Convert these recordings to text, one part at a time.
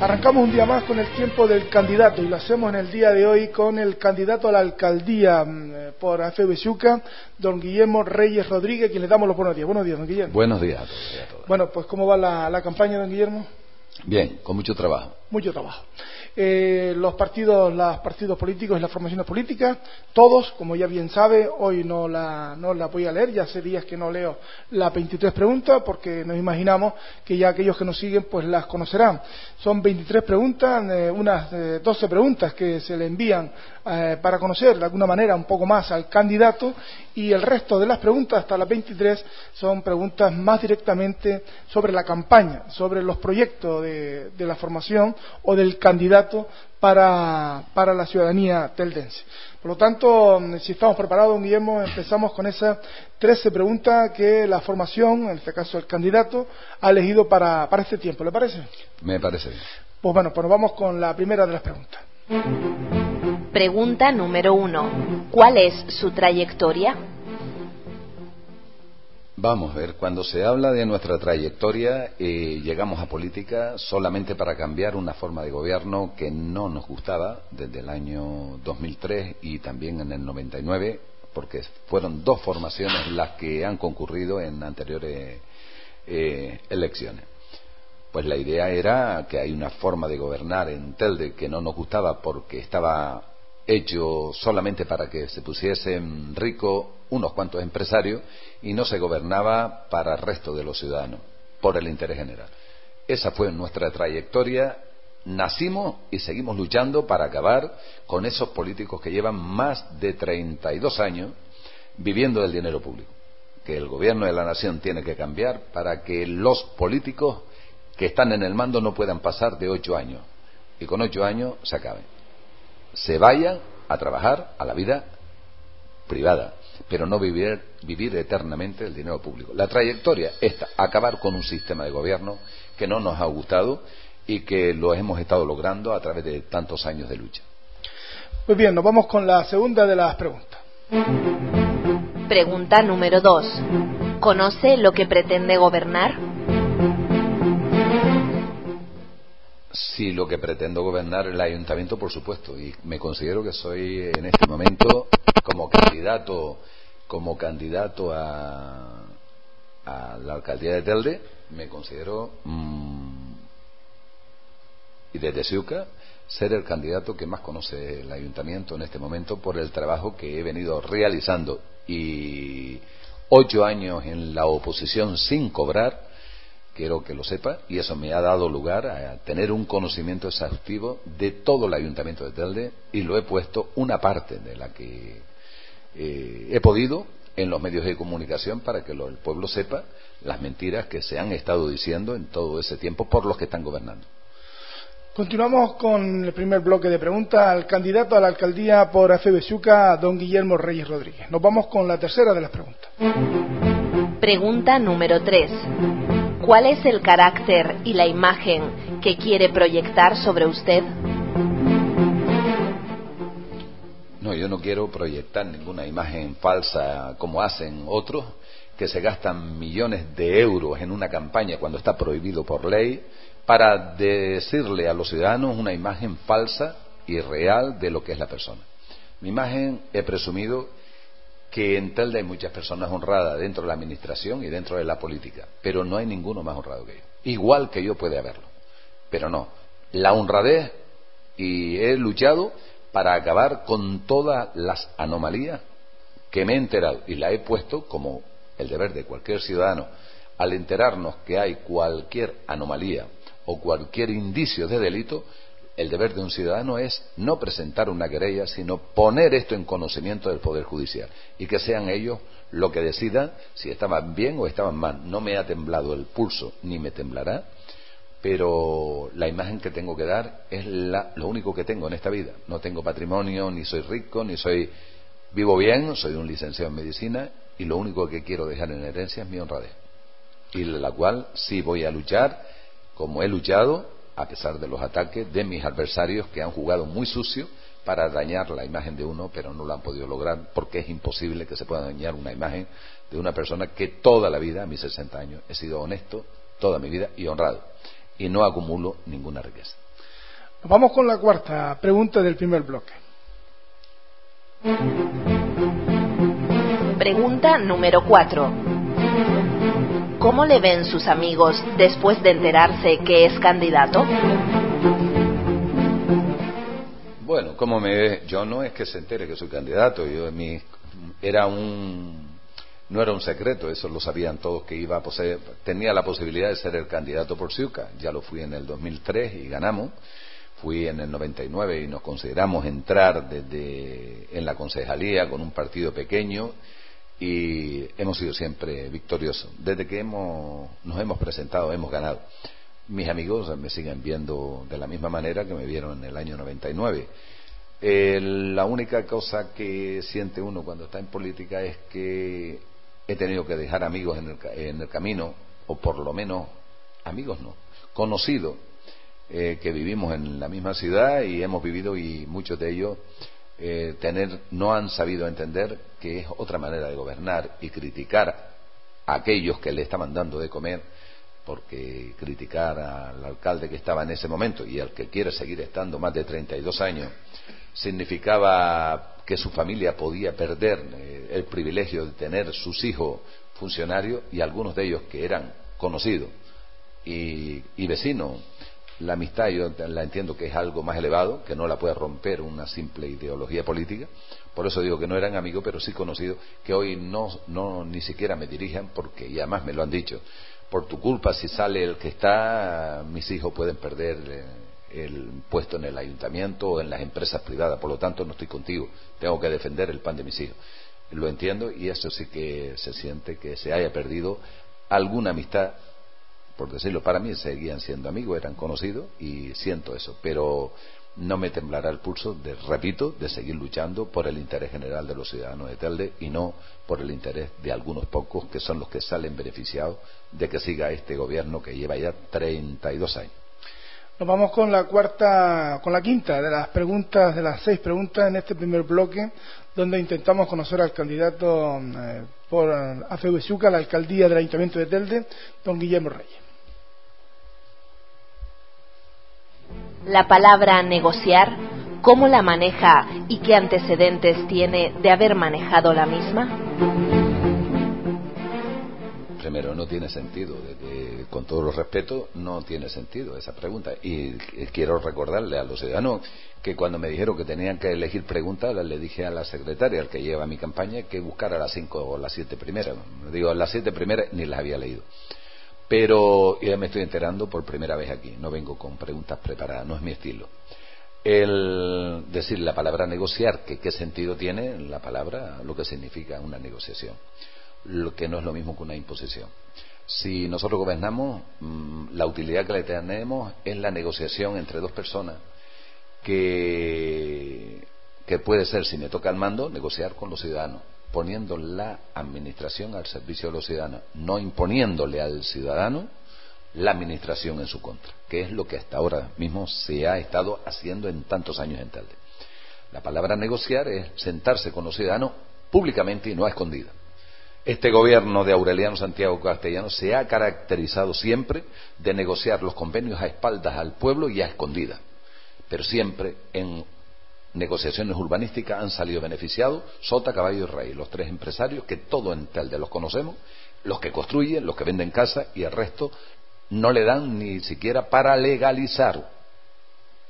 Arrancamos un día más con el tiempo del candidato y lo hacemos en el día de hoy con el candidato a la alcaldía mm, eh, por AFB don Guillermo Reyes Rodríguez, quien le damos los buenos días. Buenos días, don Guillermo. Buenos días a todos. Bueno, pues ¿cómo va la, la campaña, don Guillermo? Bien, con mucho trabajo. Mucho trabajo. Eh, los partidos, los partidos políticos y las formaciones políticas, todos, como ya bien sabe, hoy no la, no la voy a leer, ya hace días que no leo las 23 preguntas, porque nos imaginamos que ya aquellos que nos siguen pues las conocerán. Son 23 preguntas, eh, unas 12 eh, preguntas que se le envían para conocer de alguna manera un poco más al candidato y el resto de las preguntas, hasta las 23, son preguntas más directamente sobre la campaña, sobre los proyectos de la formación o del candidato para, para la ciudadanía teldense. Por lo tanto, si estamos preparados, Guillermo, empezamos con esas 13 preguntas que la formación, en este caso el candidato, ha elegido para, para este tiempo. ¿Le parece? Me parece bien. Pues bueno, pues vamos con la primera de las preguntas. Pregunta número uno. ¿Cuál es su trayectoria? Vamos a ver, cuando se habla de nuestra trayectoria, eh, llegamos a política solamente para cambiar una forma de gobierno que no nos gustaba desde el año 2003 y también en el 99, porque fueron dos formaciones las que han concurrido en anteriores eh, elecciones. Pues la idea era que hay una forma de gobernar en Telde que no nos gustaba porque estaba hecho solamente para que se pusiesen ricos unos cuantos empresarios y no se gobernaba para el resto de los ciudadanos, por el interés general. Esa fue nuestra trayectoria. Nacimos y seguimos luchando para acabar con esos políticos que llevan más de 32 años viviendo del dinero público. Que el gobierno de la nación tiene que cambiar para que los políticos que están en el mando no puedan pasar de ocho años. Y con ocho años se acaben. Se vayan a trabajar a la vida privada pero no vivir, vivir eternamente el dinero público. La trayectoria es acabar con un sistema de gobierno que no nos ha gustado y que lo hemos estado logrando a través de tantos años de lucha. Muy bien, nos vamos con la segunda de las preguntas. Pregunta número dos. ¿Conoce lo que pretende gobernar? Si lo que pretendo gobernar el ayuntamiento, por supuesto, y me considero que soy en este momento como candidato como candidato a, la alcaldía de Telde me considero mm, y desde Siuca ser el candidato que más conoce el ayuntamiento en este momento por el trabajo que he venido realizando. Y ocho años en la oposición sin cobrar quiero que lo sepa y eso me ha dado lugar a tener un conocimiento exhaustivo de todo el ayuntamiento de Telde y lo he puesto una parte de la que eh, he podido en los medios de comunicación para que el pueblo sepa las mentiras que se han estado diciendo en todo ese tiempo por los que están gobernando. Continuamos con el primer bloque de preguntas al candidato a la alcaldía por Besuca, don Guillermo Reyes Rodríguez. Nos vamos con la tercera de las preguntas. Pregunta número 3. ¿Cuál es el carácter y la imagen que quiere proyectar sobre usted? No, yo no quiero proyectar ninguna imagen falsa como hacen otros que se gastan millones de euros en una campaña cuando está prohibido por ley para decirle a los ciudadanos una imagen falsa y real de lo que es la persona. Mi imagen he presumido que en Telde hay muchas personas honradas dentro de la administración y dentro de la política, pero no hay ninguno más honrado que yo. Igual que yo puede haberlo, pero no. La honradez y he luchado para acabar con todas las anomalías que me he enterado y la he puesto como el deber de cualquier ciudadano al enterarnos que hay cualquier anomalía o cualquier indicio de delito, el deber de un ciudadano es no presentar una querella, sino poner esto en conocimiento del Poder Judicial y que sean ellos lo que decidan si estaban bien o estaban mal. No me ha temblado el pulso ni me temblará pero la imagen que tengo que dar es lo único que tengo en esta vida. No tengo patrimonio, ni soy rico, ni soy vivo bien, soy un licenciado en medicina y lo único que quiero dejar en herencia es mi honradez. Y la cual sí voy a luchar como he luchado a pesar de los ataques de mis adversarios que han jugado muy sucio para dañar la imagen de uno, pero no lo han podido lograr porque es imposible que se pueda dañar una imagen de una persona que toda la vida, a mis 60 años, he sido honesto, toda mi vida y honrado y no acumulo ninguna riqueza. vamos con la cuarta pregunta del primer bloque. Pregunta número 4. ¿Cómo le ven sus amigos después de enterarse que es candidato? Bueno, como me ve, yo no es que se entere que soy candidato, yo mi era un no era un secreto, eso lo sabían todos que iba a poseer, tenía la posibilidad de ser el candidato por Ciuca, ya lo fui en el 2003 y ganamos, fui en el 99 y nos consideramos entrar desde en la concejalía con un partido pequeño y hemos sido siempre victoriosos. Desde que hemos, nos hemos presentado, hemos ganado. Mis amigos me siguen viendo de la misma manera que me vieron en el año 99. Eh, la única cosa que siente uno cuando está en política es que he tenido que dejar amigos en el, en el camino, o por lo menos amigos no, conocidos, eh, que vivimos en la misma ciudad y hemos vivido y muchos de ellos eh, tener, no han sabido entender que es otra manera de gobernar y criticar a aquellos que le estaban dando de comer, porque criticar al alcalde que estaba en ese momento y al que quiere seguir estando más de 32 años significaba que su familia podía perder eh, el privilegio de tener sus hijos funcionarios y algunos de ellos que eran conocidos y, y vecinos la amistad yo la entiendo que es algo más elevado, que no la puede romper una simple ideología política. Por eso digo que no eran amigos, pero sí conocidos, que hoy no, no ni siquiera me dirigen, porque, y además me lo han dicho, por tu culpa, si sale el que está, mis hijos pueden perder eh, el puesto en el ayuntamiento o en las empresas privadas. Por lo tanto, no estoy contigo. Tengo que defender el pan de mis hijos. Lo entiendo y eso sí que se siente que se haya perdido alguna amistad por decirlo, para mí seguían siendo amigos, eran conocidos y siento eso, pero no me temblará el pulso, de, repito, de seguir luchando por el interés general de los ciudadanos de Telde y no por el interés de algunos pocos que son los que salen beneficiados de que siga este gobierno que lleva ya 32 años. Nos vamos con la cuarta, con la quinta de las preguntas, de las seis preguntas en este primer bloque, donde intentamos conocer al candidato eh, por AFUSUCA a la alcaldía del Ayuntamiento de Telde, don Guillermo Reyes. La palabra negociar, ¿cómo la maneja y qué antecedentes tiene de haber manejado la misma? Primero, no tiene sentido, con todos los respetos, no tiene sentido esa pregunta. Y quiero recordarle a los ciudadanos que cuando me dijeron que tenían que elegir preguntas, le dije a la secretaria, al que lleva mi campaña, que buscara las cinco o las siete primeras. Digo, las siete primeras ni las había leído. Pero ya me estoy enterando por primera vez aquí, no vengo con preguntas preparadas, no es mi estilo. El decir la palabra negociar, que qué sentido tiene la palabra, lo que significa una negociación, lo que no es lo mismo que una imposición. Si nosotros gobernamos, mm, la utilidad que le tenemos es la negociación entre dos personas que, que puede ser, si me toca el mando, negociar con los ciudadanos poniendo la administración al servicio de los ciudadanos, no imponiéndole al ciudadano la administración en su contra, que es lo que hasta ahora mismo se ha estado haciendo en tantos años en Telde. La palabra negociar es sentarse con los ciudadanos públicamente y no a escondida. Este gobierno de Aureliano Santiago Castellano se ha caracterizado siempre de negociar los convenios a espaldas al pueblo y a escondida, pero siempre en negociaciones urbanísticas han salido beneficiados Sota, Caballo y Rey, los tres empresarios que todo en Telde los conocemos, los que construyen, los que venden casa y el resto no le dan ni siquiera para legalizar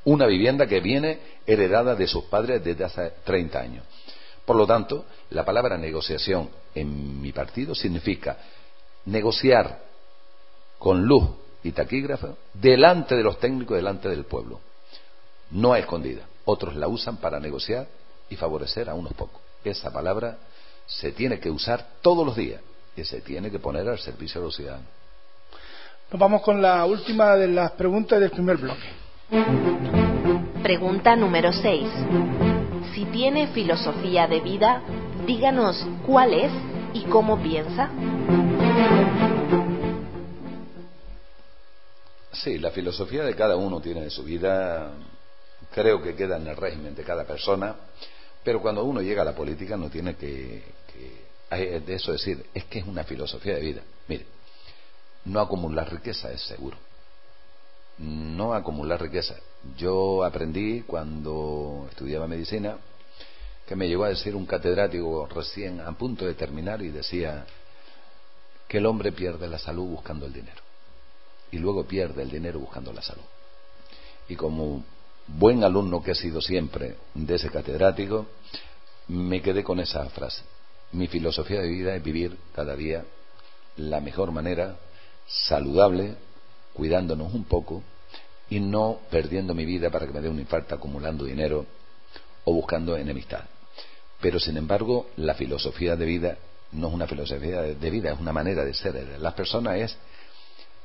una vivienda que viene heredada de sus padres desde hace 30 años. Por lo tanto, la palabra negociación en mi partido significa negociar con luz y taquígrafo delante de los técnicos, delante del pueblo, no a escondida otros la usan para negociar y favorecer a unos pocos. Esa palabra se tiene que usar todos los días y se tiene que poner al servicio de los ciudadanos. Nos vamos con la última de las preguntas del primer bloque. Pregunta número 6. Si tiene filosofía de vida, díganos cuál es y cómo piensa. Sí, la filosofía de cada uno tiene de su vida creo que queda en el régimen de cada persona, pero cuando uno llega a la política no tiene que, de eso decir, es que es una filosofía de vida. Mire, no acumular riqueza es seguro. no acumular riqueza. Yo aprendí cuando estudiaba medicina que me llegó a decir un catedrático recién a punto de terminar y decía que el hombre pierde la salud buscando el dinero y luego pierde el dinero buscando la salud. Y como buen alumno que he sido siempre de ese catedrático, me quedé con esa frase. Mi filosofía de vida es vivir cada día la mejor manera, saludable, cuidándonos un poco y no perdiendo mi vida para que me dé un infarto acumulando dinero o buscando enemistad. Pero sin embargo, la filosofía de vida no es una filosofía de vida, es una manera de ser. Las personas es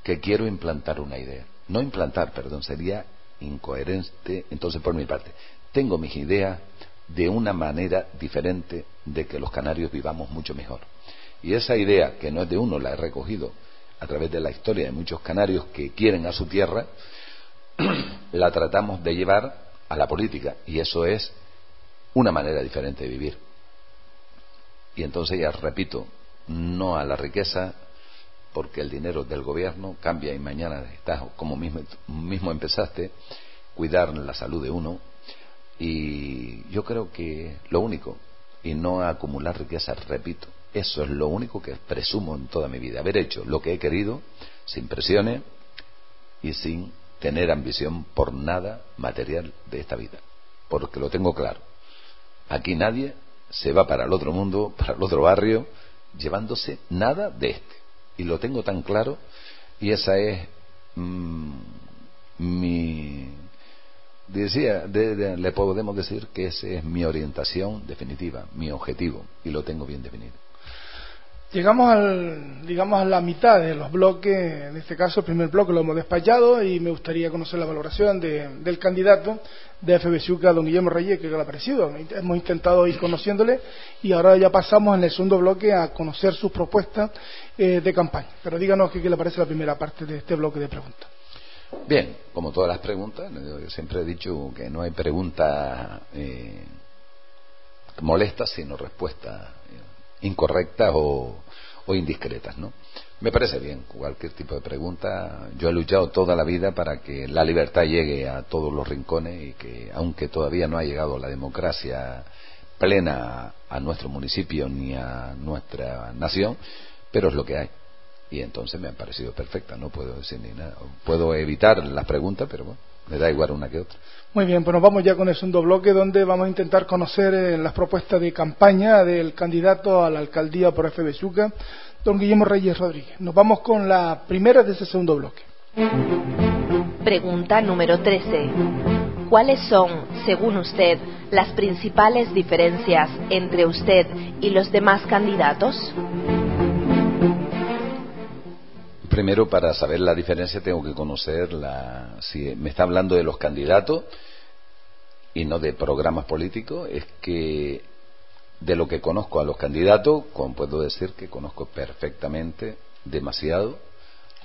que quiero implantar una idea. No implantar, perdón, sería incoherente entonces por mi parte. Tengo mis ideas de una manera diferente de que los canarios vivamos mucho mejor. Y esa idea, que no es de uno, la he recogido a través de la historia de muchos canarios que quieren a su tierra, la tratamos de llevar a la política. Y eso es una manera diferente de vivir. Y entonces ya repito, no a la riqueza, porque el dinero del gobierno cambia y mañana estás como mismo, mismo empezaste, cuidar la salud de uno. Y yo creo que lo único, y no acumular riqueza, repito, eso es lo único que presumo en toda mi vida, haber hecho lo que he querido, sin presiones y sin tener ambición por nada material de esta vida, porque lo tengo claro. Aquí nadie se va para el otro mundo, para el otro barrio, llevándose nada de este. Y lo tengo tan claro y esa es mm, mi... Decía, le podemos decir que esa es mi orientación definitiva, mi objetivo, y lo tengo bien definido. Llegamos al, digamos, a la mitad de los bloques, en este caso el primer bloque lo hemos despachado y me gustaría conocer la valoración del candidato de FBSUCA, don Guillermo Reyes, que le ha parecido. Hemos intentado ir conociéndole y ahora ya pasamos en el segundo bloque a conocer sus propuestas eh, de campaña. Pero díganos qué le parece la primera parte de este bloque de preguntas. Bien, como todas las preguntas, yo siempre he dicho que no hay pregunta eh, molesta, sino respuesta incorrectas o, indiscretas, ¿no? Me parece bien cualquier tipo de pregunta. Yo he luchado toda la vida para que la libertad llegue a todos los rincones y que, aunque todavía no ha llegado la democracia plena a nuestro municipio ni a nuestra nación, pero es lo que hay. Y entonces me ha parecido perfecta, no puedo decir ni nada. Puedo evitar las preguntas, pero bueno, me da igual una que otra. Muy bien, pues nos vamos ya con el segundo bloque donde vamos a intentar conocer eh, las propuestas de campaña del candidato a la alcaldía por FB don Guillermo Reyes Rodríguez. Nos vamos con la primera de ese segundo bloque. Pregunta número 13. ¿Cuáles son, según usted, las principales diferencias entre usted y los demás candidatos? Primero para saber la diferencia tengo que conocer la si me está hablando de los candidatos y no de programas políticos es que de lo que conozco a los candidatos como puedo decir que conozco perfectamente demasiado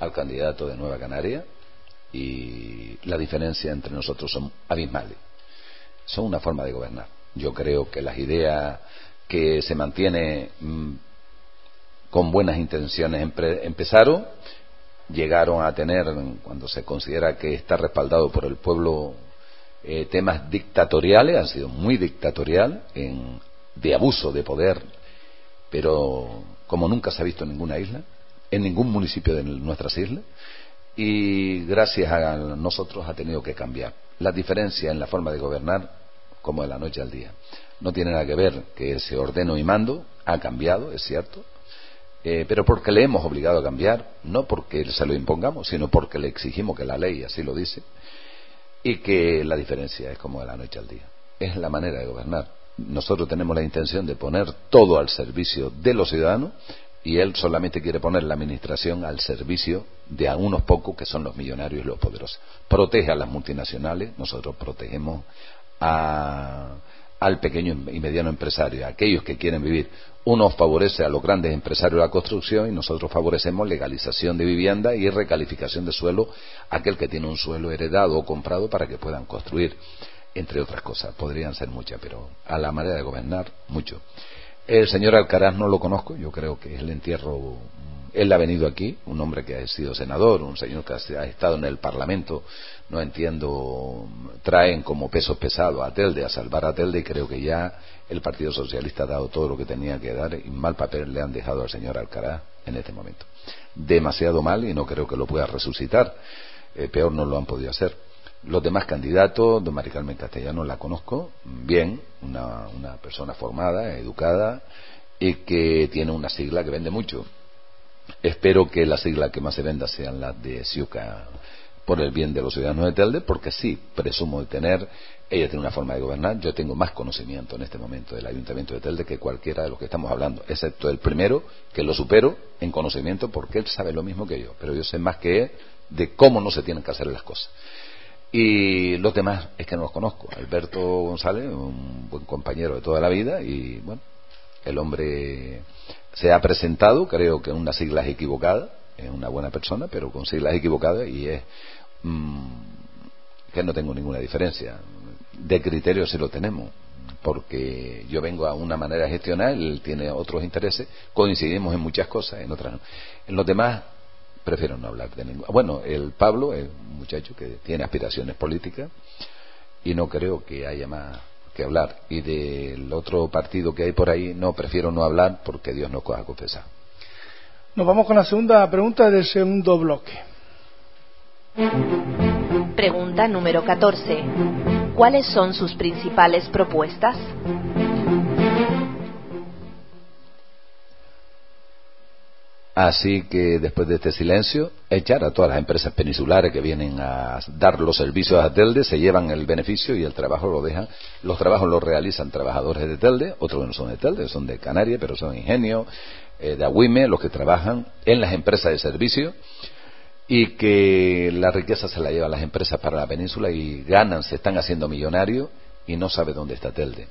al candidato de Nueva Canaria y la diferencia entre nosotros son abismales. Son una forma de gobernar. Yo creo que las ideas que se mantiene mm, con buenas intenciones empezaron llegaron a tener, cuando se considera que está respaldado por el pueblo, eh, temas dictatoriales, han sido muy dictatorial, en, de abuso de poder, pero como nunca se ha visto en ninguna isla, en ningún municipio de nuestras islas, y gracias a nosotros ha tenido que cambiar. La diferencia en la forma de gobernar, como de la noche al día, no tiene nada que ver que ese ordeno y mando ha cambiado, es cierto, eh, pero porque le hemos obligado a cambiar, no porque se lo impongamos, sino porque le exigimos que la ley así lo dice, y que la diferencia es como de la noche al día. Es la manera de gobernar. Nosotros tenemos la intención de poner todo al servicio de los ciudadanos y él solamente quiere poner la administración al servicio de a unos pocos que son los millonarios y los poderosos. Protege a las multinacionales, nosotros protegemos a, al pequeño y mediano empresario, a aquellos que quieren vivir. Uno favorece a los grandes empresarios de la construcción y nosotros favorecemos legalización de vivienda y recalificación de suelo a aquel que tiene un suelo heredado o comprado para que puedan construir, entre otras cosas. Podrían ser muchas, pero a la manera de gobernar, mucho. El señor Alcaraz no lo conozco, yo creo que es el entierro él ha venido aquí, un hombre que ha sido senador, un señor que ha estado en el Parlamento, no entiendo, traen como pesos pesados a Telde, a salvar a Telde y creo que ya el Partido Socialista ha dado todo lo que tenía que dar y mal papel le han dejado al señor Alcaraz en este momento. Demasiado mal y no creo que lo pueda resucitar. Eh, peor no lo han podido hacer. Los demás candidatos, don Mari Carmen Castellano la conozco bien, una, persona formada, educada y que tiene una sigla que vende mucho. Espero que la sigla que más se venda sean las de Siuca por el bien de los ciudadanos de Telde, porque sí, presumo de tener, ella tiene una forma de gobernar, yo tengo más conocimiento en este momento del Ayuntamiento de Telde que cualquiera de los que estamos hablando, excepto el primero, que lo supero en conocimiento porque él sabe lo mismo que yo, pero yo sé más que él de cómo no se tienen que hacer las cosas. Y los demás es que no los conozco. Alberto González, un buen compañero de toda la vida, y bueno, el hombre se ha presentado, creo que en unas siglas equivocadas, es una buena persona, pero con siglas equivocadas y es mm, que no tengo ninguna diferencia. De criterio sí lo tenemos, porque yo vengo a una manera de gestionar, él tiene otros intereses, coincidimos en muchas cosas, en otras no. En los demás prefiero no hablar de ningún. Bueno, el Pablo es un muchacho que tiene aspiraciones políticas y no creo que haya más que hablar. Y del otro partido que hay por ahí, no, prefiero no hablar porque Dios no coja confesar. Nos vamos con la segunda pregunta del segundo bloque. Pregunta número 14. ¿Cuáles son sus principales propuestas? Así que después de este silencio, echar a todas las empresas peninsulares que vienen a dar los servicios a Telde, se llevan el beneficio y el trabajo lo dejan. Los trabajos los realizan trabajadores de Telde, otros no son de Telde, son de Canarias, pero son ingenios, eh, de Agüime, los que trabajan en las empresas de servicio y que la riqueza se la llevan las empresas para la península y ganan, se están haciendo millonarios y no sabe dónde está Telde.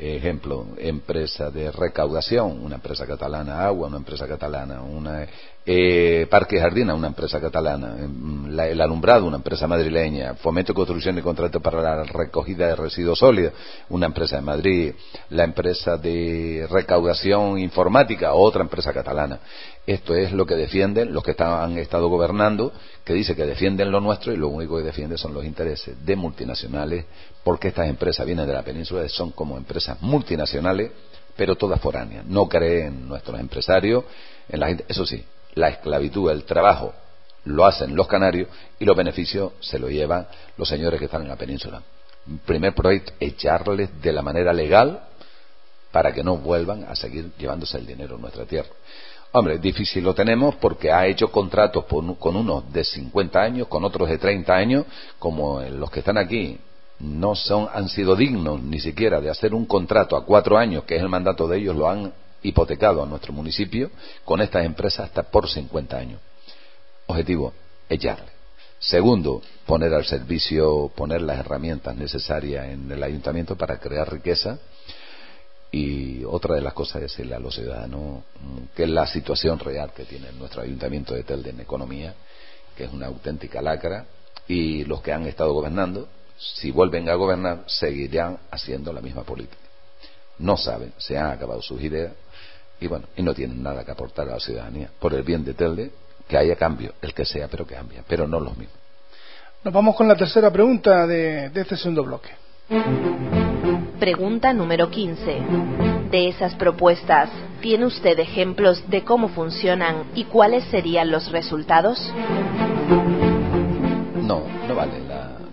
Ejemplo, empresa de recaudación, una empresa catalana, agua, una empresa catalana, una eh, Parque Jardina, una empresa catalana, em, el alumbrado, una empresa madrileña, Fomento, Construcción y Contrato para la Recogida de Residuos Sólidos, una empresa de Madrid, la empresa de recaudación informática, otra empresa catalana. Esto es lo que defienden los que han estado gobernando, que dice que defienden lo nuestro y lo único que defienden son los intereses de multinacionales porque estas empresas vienen de la península, son como empresas multinacionales, pero todas foráneas. No creen nuestros empresarios en la. Eso sí, la esclavitud, el trabajo, lo hacen los canarios y los beneficios se lo llevan los señores que están en la península. primer proyecto, echarles de la manera legal para que no vuelvan a seguir llevándose el dinero en nuestra tierra. Hombre, difícil lo tenemos porque ha hecho contratos con unos de 50 años, con otros de 30 años, como los que están aquí no son, han sido dignos ni siquiera de hacer un contrato a cuatro años, que es el mandato de ellos, lo han hipotecado a nuestro municipio con estas empresas hasta por 50 años. Objetivo, echarle. Segundo, poner al servicio, poner las herramientas necesarias en el ayuntamiento para crear riqueza. Y otra de las cosas es decirle a los ciudadanos mm, que la situación real que tiene nuestro ayuntamiento de Telde en economía, que es una auténtica lacra, y los que han estado gobernando, si vuelven a gobernar, seguirán haciendo la misma política. No saben, se han acabado sus ideas y bueno, y no tienen nada que aportar a la ciudadanía. Por el bien de Telde, que haya cambio, el que sea, pero que cambie, pero no los mismos. Nos vamos con la tercera pregunta de este segundo bloque. Pregunta número 15. De esas propuestas, ¿tiene usted ejemplos de cómo funcionan y cuáles serían los resultados? No, no vale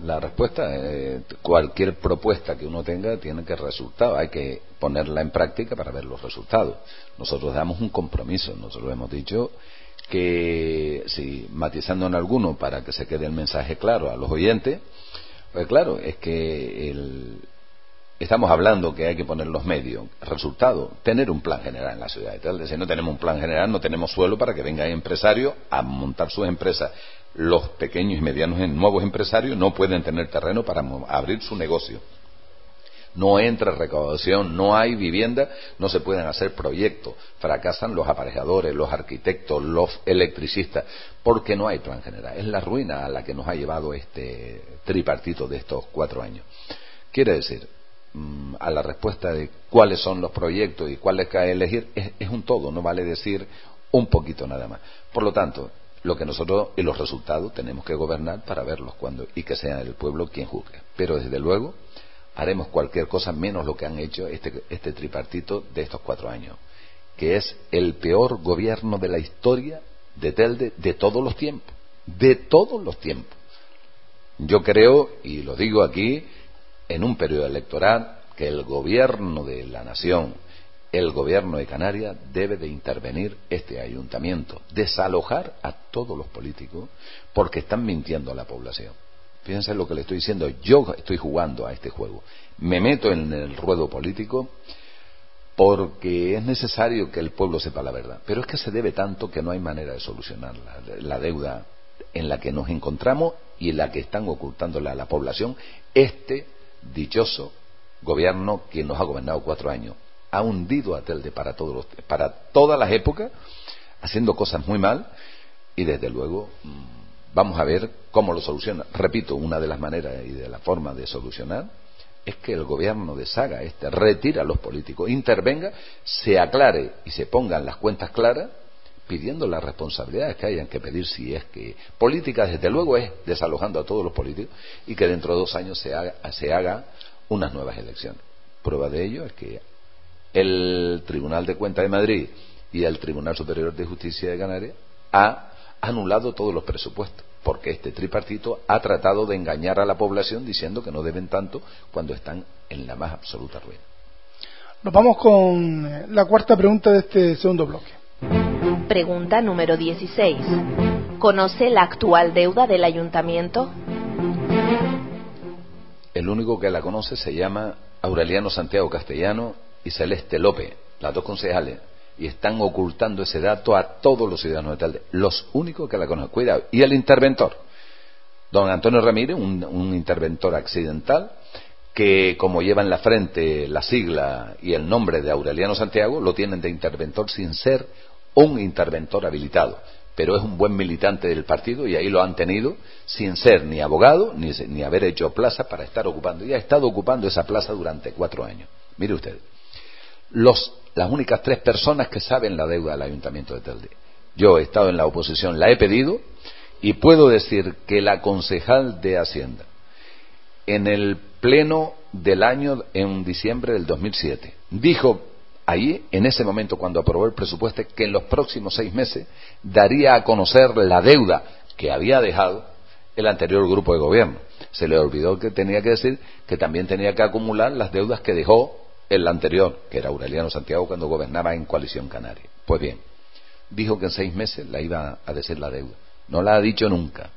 la respuesta. Eh, cualquier propuesta que uno tenga tiene que resultar. Hay que ponerla en práctica para ver los resultados. Nosotros damos un compromiso. Nosotros hemos dicho que, si matizando en alguno para que se quede el mensaje claro a los oyentes, pues claro, es que el, estamos hablando que hay que poner los medios. Resultado, tener un plan general en la ciudad de tal. Si no tenemos un plan general, no tenemos suelo para que vengan empresarios a montar sus empresas los pequeños y medianos nuevos empresarios no pueden tener terreno para abrir su negocio. No entra recaudación, no hay vivienda, no se pueden hacer proyectos. Fracasan los aparejadores, los arquitectos, los electricistas, porque no hay plan general. Es la ruina a la que nos ha llevado este tripartito de estos cuatro años. Quiere decir, a la respuesta de cuáles son los proyectos y cuáles que elegir, es, es un todo. No vale decir un poquito nada más. Por lo tanto, lo que nosotros y los resultados tenemos que gobernar para verlos cuando y que sea el pueblo quien juzgue. Pero desde luego haremos cualquier cosa menos lo que han hecho este, este tripartito de estos cuatro años, que es el peor gobierno de la historia de Telde de todos los tiempos, de todos los tiempos. Yo creo, y lo digo aquí, en un periodo electoral, que el gobierno de la nación, el gobierno de Canarias, debe de intervenir este ayuntamiento, desalojar a todos los políticos porque están mintiendo a la población. Fíjense lo que le estoy diciendo, yo estoy jugando a este juego. Me meto en el ruedo político porque es necesario que el pueblo sepa la verdad. Pero es que se debe tanto que no hay manera de solucionar la, deuda en la que nos encontramos y en la que están ocultándole a la población este dichoso gobierno que nos ha gobernado cuatro años. Ha hundido a Telde para, todos para todas las épocas, haciendo cosas muy mal y desde luego mm, vamos a ver cómo lo soluciona. Repito, una de las maneras y de la forma de solucionar es que el gobierno deshaga este, retira a los políticos, intervenga, se aclare y se pongan las cuentas claras, pidiendo las responsabilidades que hayan que pedir si es que política, desde luego, es desalojando a todos los políticos y que dentro de dos años se haga, se haga unas nuevas elecciones. Prueba de ello es que el Tribunal de Cuentas de Madrid y el Tribunal Superior de Justicia de Canarias ha anulado todos los presupuestos porque este tripartito ha tratado de engañar a la población diciendo que no deben tanto cuando están en la más absoluta ruina. Nos vamos con la cuarta pregunta de este segundo bloque. Pregunta número 16. ¿Conoce la actual deuda del ayuntamiento? El único que la conoce se llama Aureliano Santiago Castellano y Celeste López, las dos concejales y están ocultando ese dato a todos los ciudadanos de Telde, los únicos que la conocen. Cuidado. Y el interventor, don Antonio Ramírez, un, interventor accidental, que como lleva en la frente la sigla y el nombre de Aureliano Santiago, lo tienen de interventor sin ser un interventor habilitado. Pero es un buen militante del partido y ahí lo han tenido sin ser ni abogado ni, ni haber hecho plaza para estar ocupando. Y ha estado ocupando esa plaza durante cuatro años. Mire usted. Los las únicas tres personas que saben la deuda del Ayuntamiento de Telde. Yo he estado en la oposición, la he pedido y puedo decir que la concejal de Hacienda en el pleno del año en diciembre del 2007 dijo ahí, en ese momento cuando aprobó el presupuesto, que en los próximos seis meses daría a conocer la deuda que había dejado el anterior grupo de gobierno. Se le olvidó que tenía que decir que también tenía que acumular las deudas que dejó el anterior, que era Aureliano Santiago, cuando gobernaba en Coalición Canaria. Pues bien, dijo que en seis meses la iba a decir la deuda. No la ha dicho nunca.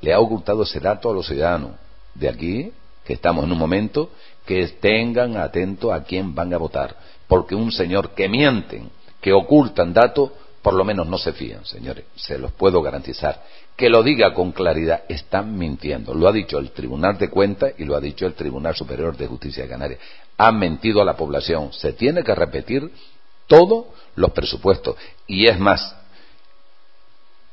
Le ha ocultado ese dato a los ciudadanos de aquí, que estamos en un momento, que tengan atento a quién van a votar. Porque un señor que mienten, que ocultan datos, por lo menos no se fían, señores. Se los puedo garantizar que lo diga con claridad, están mintiendo. Lo ha dicho el Tribunal de Cuentas y lo ha dicho el Tribunal Superior de Justicia de Canarias. Han mentido a la población. Se tiene que repetir todos los presupuestos. Y es más,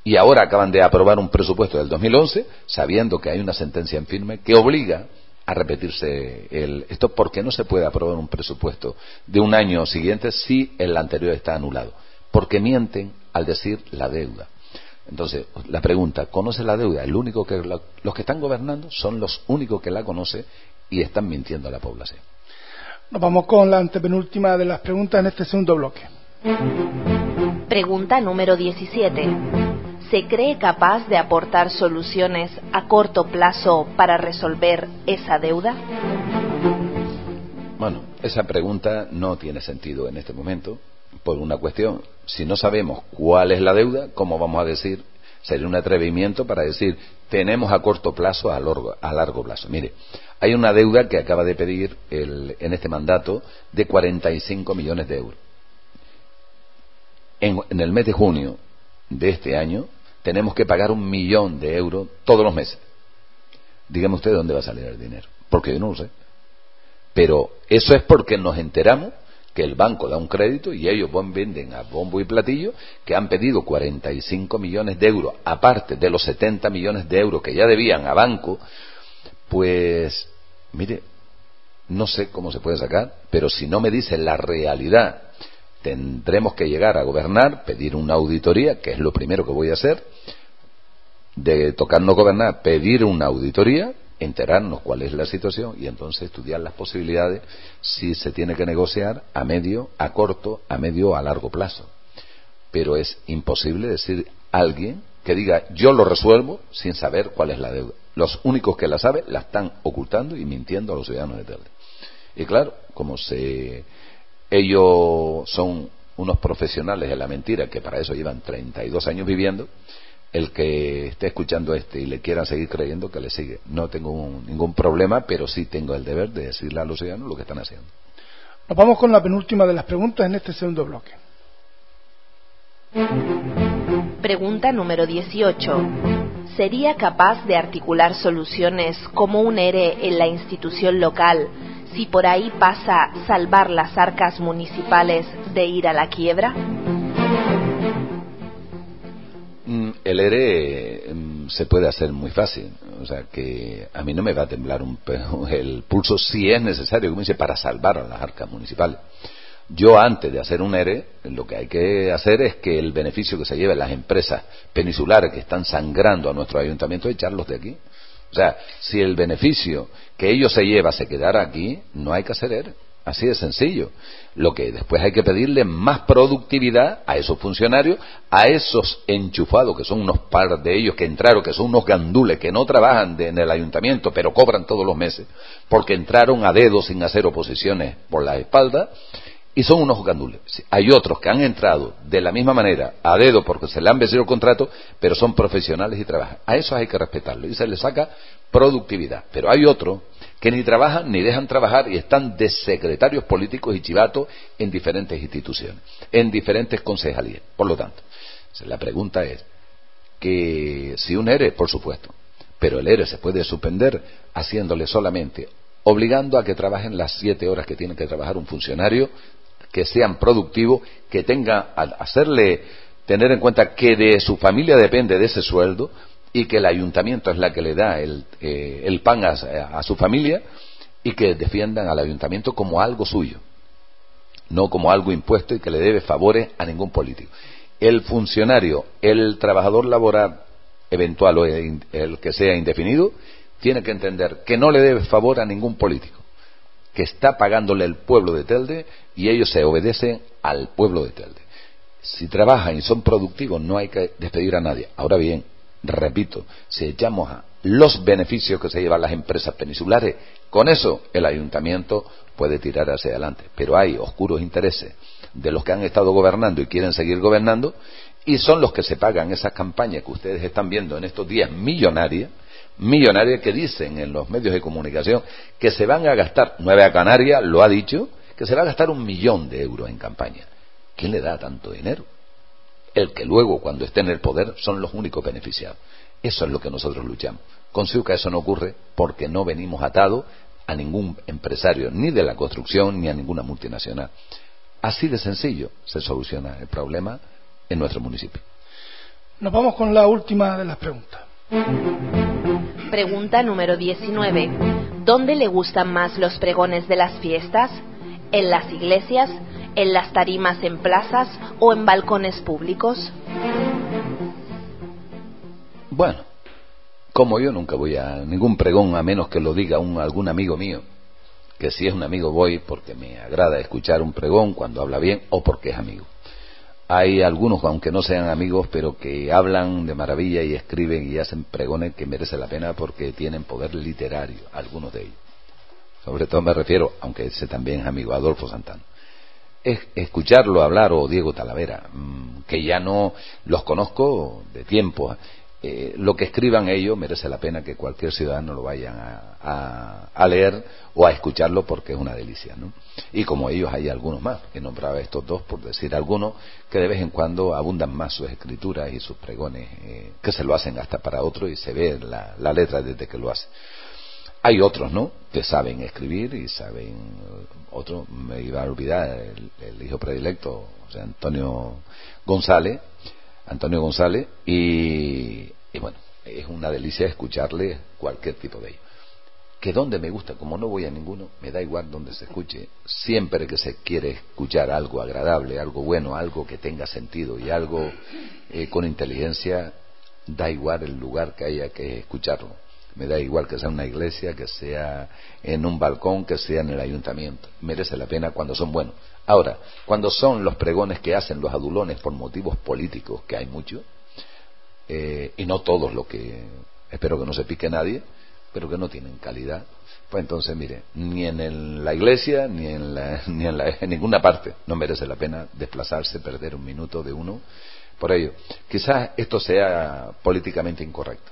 y ahora acaban de aprobar un presupuesto del 2011, sabiendo que hay una sentencia en firme que obliga a repetirse el, esto porque no se puede aprobar un presupuesto de un año siguiente si el anterior está anulado. Porque mienten al decir la deuda. Entonces, la pregunta, ¿conoce la deuda? El único que los que están gobernando son los únicos que la conocen y están mintiendo a la población. Nos vamos con la antepenúltima de las preguntas en este segundo bloque. Pregunta número 17. ¿Se cree capaz de aportar soluciones a corto plazo para resolver esa deuda? Bueno, esa pregunta no tiene sentido en este momento por una cuestión. Si no sabemos cuál es la deuda, ¿cómo vamos a decir? Sería un atrevimiento para decir, tenemos a corto plazo, a largo, a largo plazo. Mire, hay una deuda que acaba de pedir el, en este mandato de 45 millones de euros. En, en el mes de junio de este año tenemos que pagar un millón de euros todos los meses. Dígame usted dónde va a salir el dinero, porque yo no lo sé. Pero eso es porque nos enteramos que el banco da un crédito y ellos venden a bombo y platillo que han pedido 45 millones de euros, aparte de los 70 millones de euros que ya debían a banco, pues, mire, no sé cómo se puede sacar, pero si no me dice la realidad tendremos que llegar a gobernar, pedir una auditoría, que es lo primero que voy a hacer, de tocar no gobernar, pedir una auditoría, enterarnos cuál es la situación y entonces estudiar las posibilidades si se tiene que negociar a medio, a corto, a medio a largo plazo. Pero es imposible decir alguien que diga yo lo resuelvo sin saber cuál es la deuda. Los únicos que la saben la están ocultando y mintiendo a los ciudadanos de Telde. Y claro, como se, ellos son unos profesionales de la mentira que para eso llevan 32 años viviendo, el que esté escuchando este y le quiera seguir creyendo que le sigue. No tengo ningún problema, pero sí tengo el deber de decirle a los ciudadanos lo que están haciendo. Nos vamos con la penúltima de las preguntas en este segundo bloque. Pregunta número 18. ¿Sería capaz de articular soluciones como un ERE en la institución local si por ahí pasa salvar las arcas municipales de ir a la quiebra? Mm, el ERE mm, se puede hacer muy fácil. O sea, que a mí no me va a temblar un, el pulso si es necesario, como dice, para salvar a las arcas municipales. Yo antes de hacer un ERE, lo que hay que hacer es que el beneficio que se lleven las empresas peninsulares que están sangrando a nuestro ayuntamiento, echarlos de aquí. O sea, si el beneficio que ellos se llevan se quedara aquí, no hay que hacer. Así de sencillo. Lo que después hay que pedirle más productividad a esos funcionarios, a esos enchufados, que son unos par de ellos que entraron, que son unos gandules, que no trabajan en el ayuntamiento, pero cobran todos los meses, porque entraron a dedo sin hacer oposiciones por la espalda, y son unos gandules. Hay otros que han entrado de la misma manera, a dedo porque se le han vencido el contrato, pero son profesionales y trabajan. A esos hay que respetarlo y se les saca productividad. Pero hay otros que ni trabajan ni dejan trabajar y están de secretarios políticos y chivatos en diferentes instituciones, en diferentes concejalías. Por lo tanto, la pregunta es que si un ERE, por supuesto, pero el ERE se puede suspender haciéndole solamente obligando a que trabajen las siete horas que tiene que trabajar un funcionario que sean productivos, que tenga, hacerle tener en cuenta que de su familia depende de ese sueldo y que el ayuntamiento es la que le da el, eh, pan a, su familia y que defiendan al ayuntamiento como algo suyo, no como algo impuesto y que le debe favores a ningún político. El funcionario, el trabajador laboral eventual o el que sea indefinido, tiene que entender que no le debe favor a ningún político que está pagándole el pueblo de Telde y ellos se obedecen al pueblo de Telde. Si trabajan y son productivos no hay que despedir a nadie. Ahora bien, repito, si echamos a los beneficios que se llevan las empresas peninsulares, con eso el ayuntamiento puede tirar hacia adelante. Pero hay oscuros intereses de los que han estado gobernando y quieren seguir gobernando y son los que se pagan esas campañas que ustedes están viendo en estos días millonarias millonarias que dicen en los medios de comunicación que se van a gastar, Nueva Canaria lo ha dicho, que se va a gastar un millón de euros en campaña. ¿Quién le da tanto dinero? El que luego, cuando esté en el poder, son los únicos beneficiados. Eso es lo que nosotros luchamos. Con que eso no ocurre porque no venimos atados a ningún empresario, ni de la construcción, ni a ninguna multinacional. Así de sencillo se soluciona el problema en nuestro municipio. Nos vamos con la última de las preguntas. Pregunta número 19. ¿Dónde le gustan más los pregones de las fiestas? ¿En las iglesias? ¿En las tarimas en plazas o en balcones públicos? Bueno, como yo nunca voy a ningún pregón a menos que lo diga algún amigo mío, que si es un amigo voy porque me agrada escuchar un pregón cuando habla bien o porque es amigo hay algunos, aunque no sean amigos, pero que hablan de maravilla y escriben y hacen pregones que merece la pena porque tienen poder literario, algunos de ellos. Sobre todo me refiero, aunque ese también es amigo, Adolfo Santana. Es escucharlo hablar o Diego Talavera, mm, que ya no los conozco de tiempo, eh, lo que escriban ellos merece la pena que cualquier ciudadano lo vayan a, leer o a escucharlo porque es una delicia. Y como ellos hay algunos más, que nombraba estos dos por decir algunos, que de vez en cuando abundan más sus escrituras y sus pregones, eh, que se lo hacen hasta para otro y se ve la, letra desde que lo hacen. Hay otros, ¿no? Que saben escribir y saben. Otro, me iba a olvidar, el, hijo predilecto, o Antonio González, Antonio González, y, bueno, es una delicia escucharle cualquier tipo de ello. que donde me gusta, como no voy a ninguno, me da igual donde se escuche. Siempre que se quiere escuchar algo agradable, algo bueno, algo que tenga sentido y algo eh, con inteligencia, da igual el lugar que haya que escucharlo. Me da igual que sea una iglesia, que sea en un balcón, que sea en el ayuntamiento. Merece la pena cuando son buenos. Ahora, cuando son los pregones que hacen los adulones por motivos políticos, que hay mucho, eh, y no todos lo que espero que no se pique nadie, pero que no tienen calidad, pues entonces, mire, ni en la iglesia ni en, ni en, en ninguna parte no merece la pena desplazarse, perder un minuto de uno por ello. Quizás esto sea políticamente incorrecto,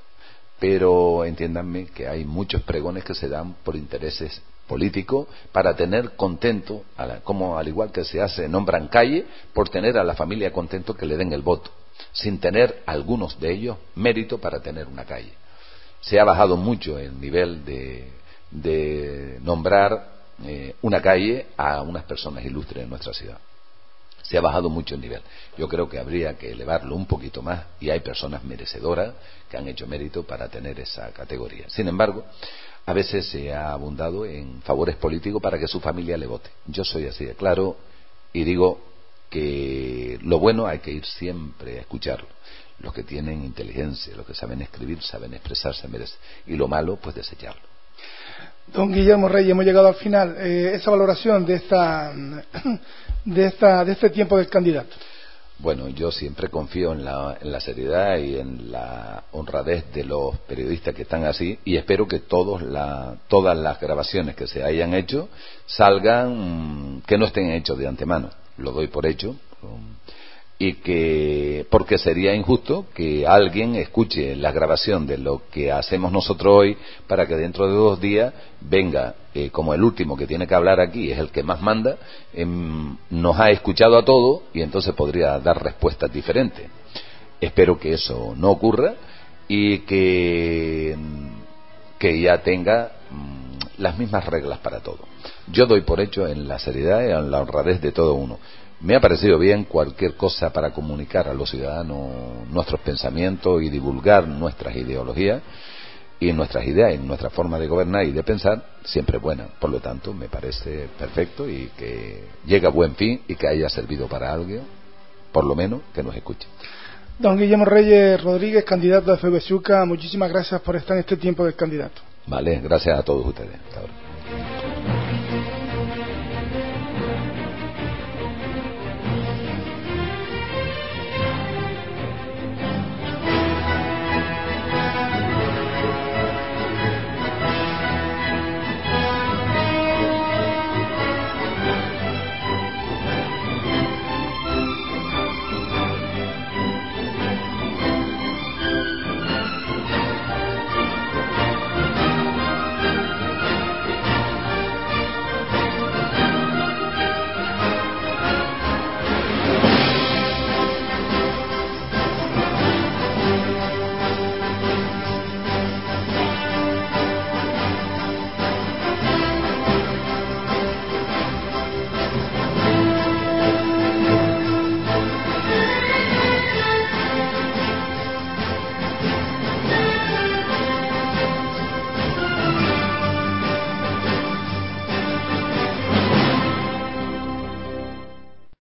pero entiéndanme que hay muchos pregones que se dan por intereses políticos para tener contento, como al igual que se hace, nombran calle, por tener a la familia contento que le den el voto, sin tener algunos de ellos mérito para tener una calle se ha bajado mucho el nivel de, nombrar eh, una calle a unas personas ilustres en nuestra ciudad. Se ha bajado mucho el nivel. Yo creo que habría que elevarlo un poquito más y hay personas merecedoras que han hecho mérito para tener esa categoría. Sin embargo, a veces se ha abundado en favores políticos para que su familia le vote. Yo soy así de claro y digo que lo bueno hay que ir siempre a escucharlo los que tienen inteligencia, los que saben escribir, saben expresarse, merecen. Y lo malo, pues desecharlo. Don Guillermo Reyes, hemos llegado al final. Eh, esa valoración de, esta, de, esta, de este tiempo del candidato. Bueno, yo siempre confío en la, seriedad y en la honradez de los periodistas que están así y espero que todos la, todas las grabaciones que se hayan hecho salgan, que no estén hechos de antemano. Lo doy por hecho y que porque sería injusto que alguien escuche la grabación de lo que hacemos nosotros hoy para que dentro de dos días venga eh, como el último que tiene que hablar aquí es el que más manda em, nos ha escuchado a todos y entonces podría dar respuestas diferentes. Espero que eso no ocurra y que que ya tenga mm, las mismas reglas para todo. Yo doy por hecho en la seriedad y en la honradez de todo uno me ha parecido bien cualquier cosa para comunicar a los ciudadanos nuestros pensamientos y divulgar nuestras ideologías y nuestras ideas y nuestra forma de gobernar y de pensar siempre buena. Por lo tanto, me parece perfecto y que llegue a buen fin y que haya servido para algo, por lo menos que nos escuche. Don Guillermo Reyes Rodríguez, candidato a FBSUCA, muchísimas gracias por estar en este tiempo del candidato. Vale, gracias a todos ustedes.